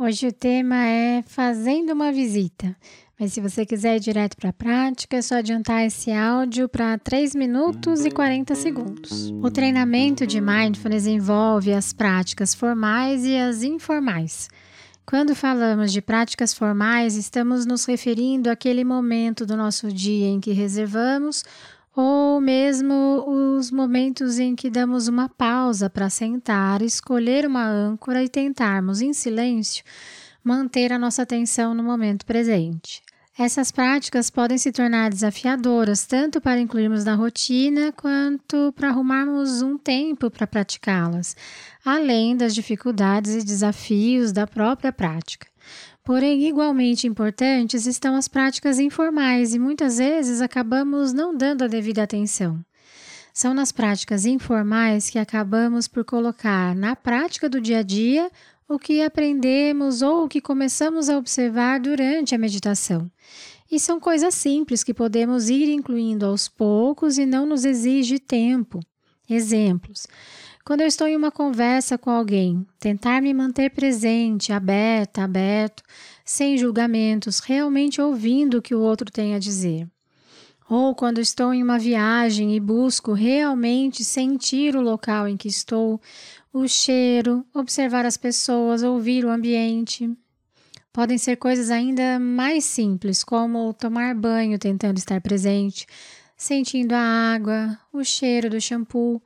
Hoje o tema é fazendo uma visita. Mas se você quiser ir direto para a prática, é só adiantar esse áudio para 3 minutos e 40 segundos. O treinamento de mindfulness envolve as práticas formais e as informais. Quando falamos de práticas formais, estamos nos referindo àquele momento do nosso dia em que reservamos ou mesmo os momentos em que damos uma pausa para sentar, escolher uma âncora e tentarmos, em silêncio, manter a nossa atenção no momento presente. Essas práticas podem se tornar desafiadoras tanto para incluirmos na rotina quanto para arrumarmos um tempo para praticá-las, além das dificuldades e desafios da própria prática. Porém, igualmente importantes estão as práticas informais e muitas vezes acabamos não dando a devida atenção. São nas práticas informais que acabamos por colocar na prática do dia a dia o que aprendemos ou o que começamos a observar durante a meditação. E são coisas simples que podemos ir incluindo aos poucos e não nos exige tempo. Exemplos. Quando eu estou em uma conversa com alguém, tentar me manter presente, aberta, aberto, sem julgamentos, realmente ouvindo o que o outro tem a dizer. Ou quando estou em uma viagem e busco realmente sentir o local em que estou, o cheiro, observar as pessoas, ouvir o ambiente. Podem ser coisas ainda mais simples, como tomar banho tentando estar presente, sentindo a água, o cheiro do shampoo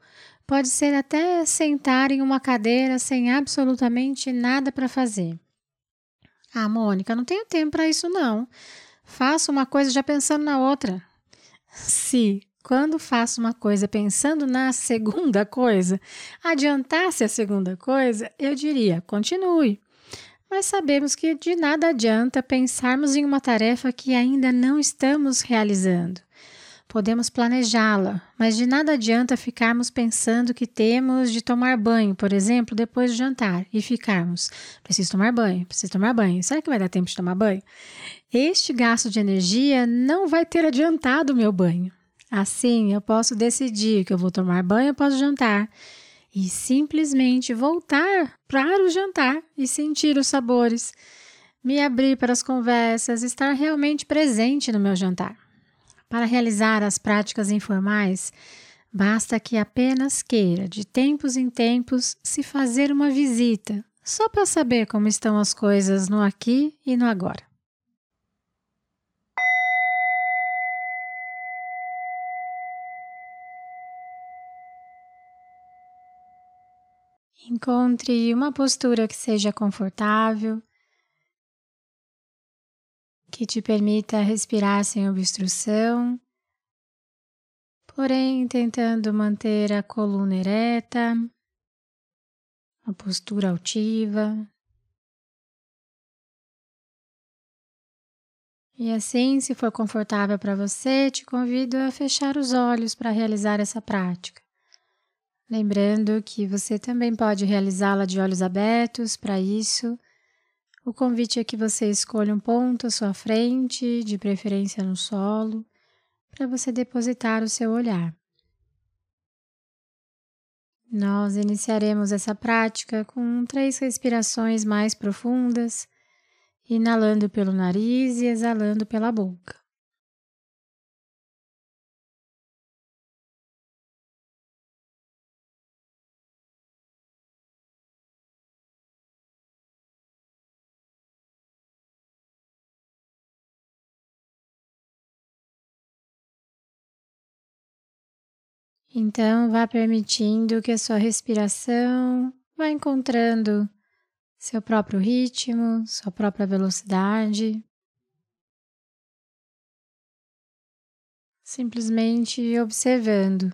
Pode ser até sentar em uma cadeira sem absolutamente nada para fazer. Ah, Mônica, não tenho tempo para isso não. Faço uma coisa já pensando na outra. Se, quando faço uma coisa pensando na segunda coisa, adiantasse a segunda coisa, eu diria: continue. Mas sabemos que de nada adianta pensarmos em uma tarefa que ainda não estamos realizando. Podemos planejá-la, mas de nada adianta ficarmos pensando que temos de tomar banho, por exemplo, depois do jantar e ficarmos. Preciso tomar banho, preciso tomar banho. Será que vai dar tempo de tomar banho? Este gasto de energia não vai ter adiantado o meu banho. Assim, eu posso decidir que eu vou tomar banho após o jantar e simplesmente voltar para o jantar e sentir os sabores, me abrir para as conversas, estar realmente presente no meu jantar. Para realizar as práticas informais, basta que apenas queira, de tempos em tempos, se fazer uma visita, só para saber como estão as coisas no aqui e no agora. Encontre uma postura que seja confortável que te permita respirar sem obstrução, porém tentando manter a coluna ereta, a postura altiva. E assim, se for confortável para você, te convido a fechar os olhos para realizar essa prática. Lembrando que você também pode realizá-la de olhos abertos, para isso o convite é que você escolha um ponto à sua frente, de preferência no solo, para você depositar o seu olhar. Nós iniciaremos essa prática com três respirações mais profundas, inalando pelo nariz e exalando pela boca. Então, vá permitindo que a sua respiração vá encontrando seu próprio ritmo, sua própria velocidade. Simplesmente observando.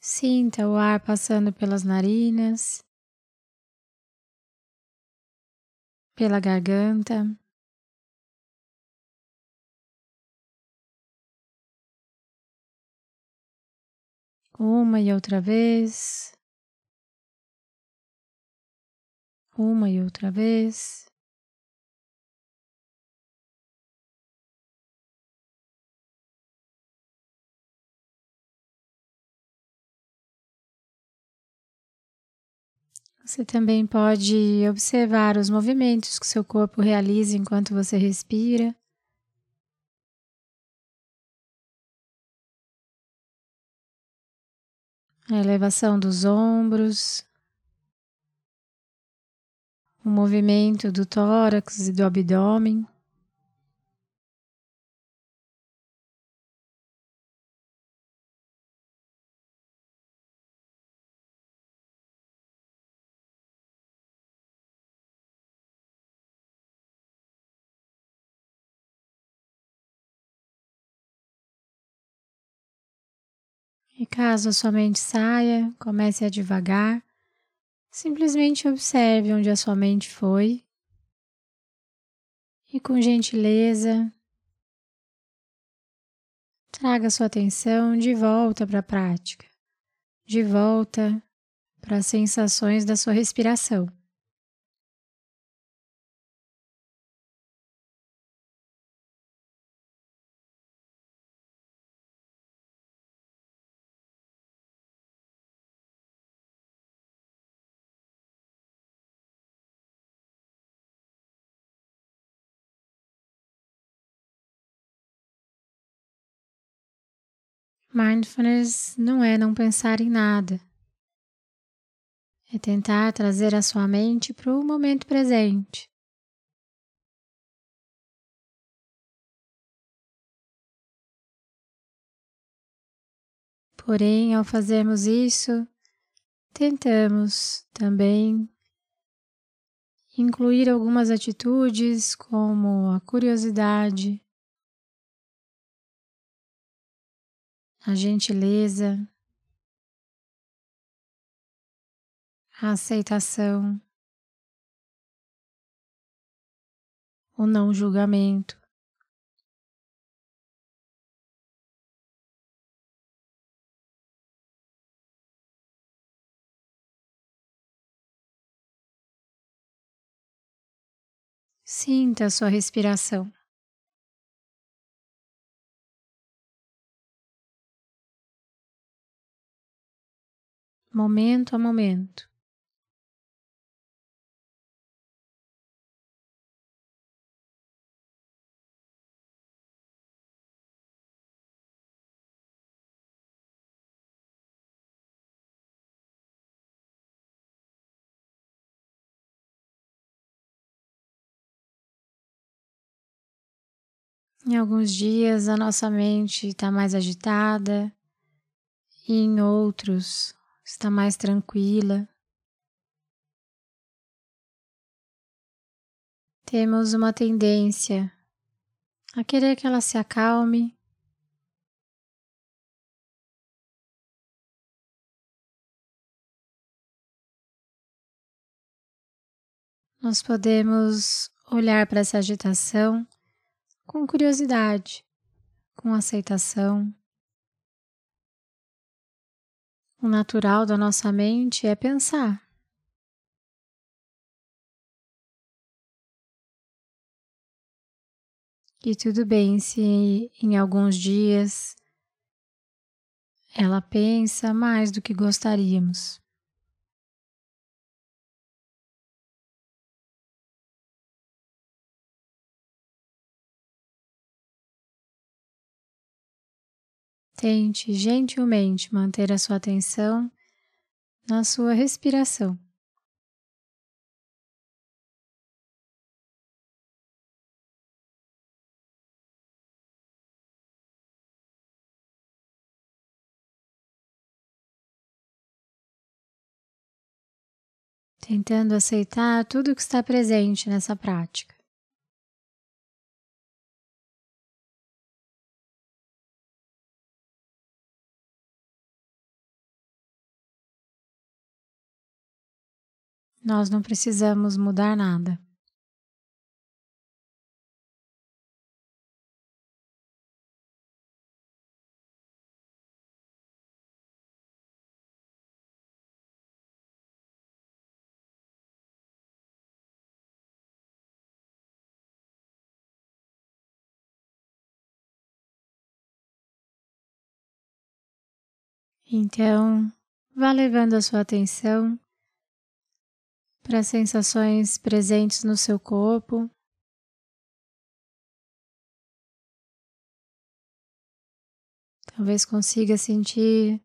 Sinta o ar passando pelas narinas, pela garganta. Uma e outra vez. Uma e outra vez. Você também pode observar os movimentos que seu corpo realiza enquanto você respira. A elevação dos ombros, o movimento do tórax e do abdômen. E caso a sua mente saia, comece a devagar. Simplesmente observe onde a sua mente foi e, com gentileza, traga sua atenção de volta para a prática, de volta para as sensações da sua respiração. Mindfulness não é não pensar em nada. É tentar trazer a sua mente para o momento presente. Porém, ao fazermos isso, tentamos também incluir algumas atitudes como a curiosidade, a gentileza, a aceitação, o não julgamento. Sinta a sua respiração. Momento a momento. Em alguns dias a nossa mente está mais agitada, e em outros está mais tranquila. Temos uma tendência a querer que ela se acalme. Nós podemos olhar para essa agitação com curiosidade, com aceitação. O natural da nossa mente é pensar. E tudo bem se em alguns dias ela pensa mais do que gostaríamos. Tente gentilmente manter a sua atenção na sua respiração. Tentando aceitar tudo que está presente nessa prática. Nós não precisamos mudar nada. Então, vá levando a sua atenção para as sensações presentes no seu corpo. Talvez consiga sentir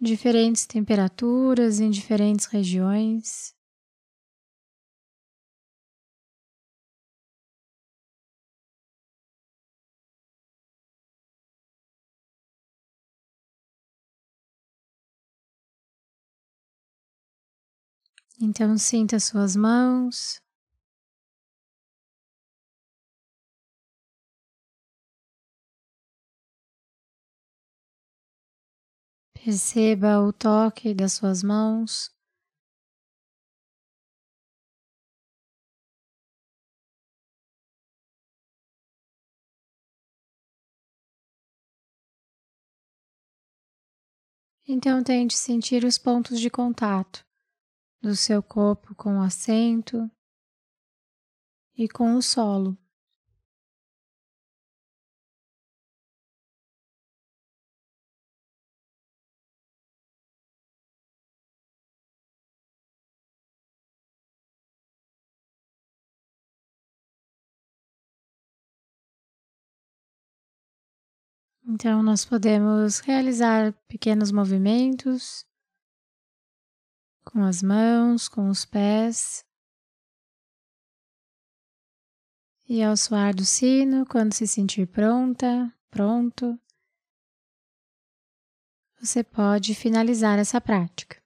diferentes temperaturas em diferentes regiões. Então, sinta suas mãos. Perceba o toque das suas mãos. Então, tente sentir os pontos de contato do seu corpo com o assento e com o solo. Então, nós podemos realizar pequenos movimentos com as mãos, com os pés. E ao soar do sino, quando se sentir pronta, pronto, você pode finalizar essa prática.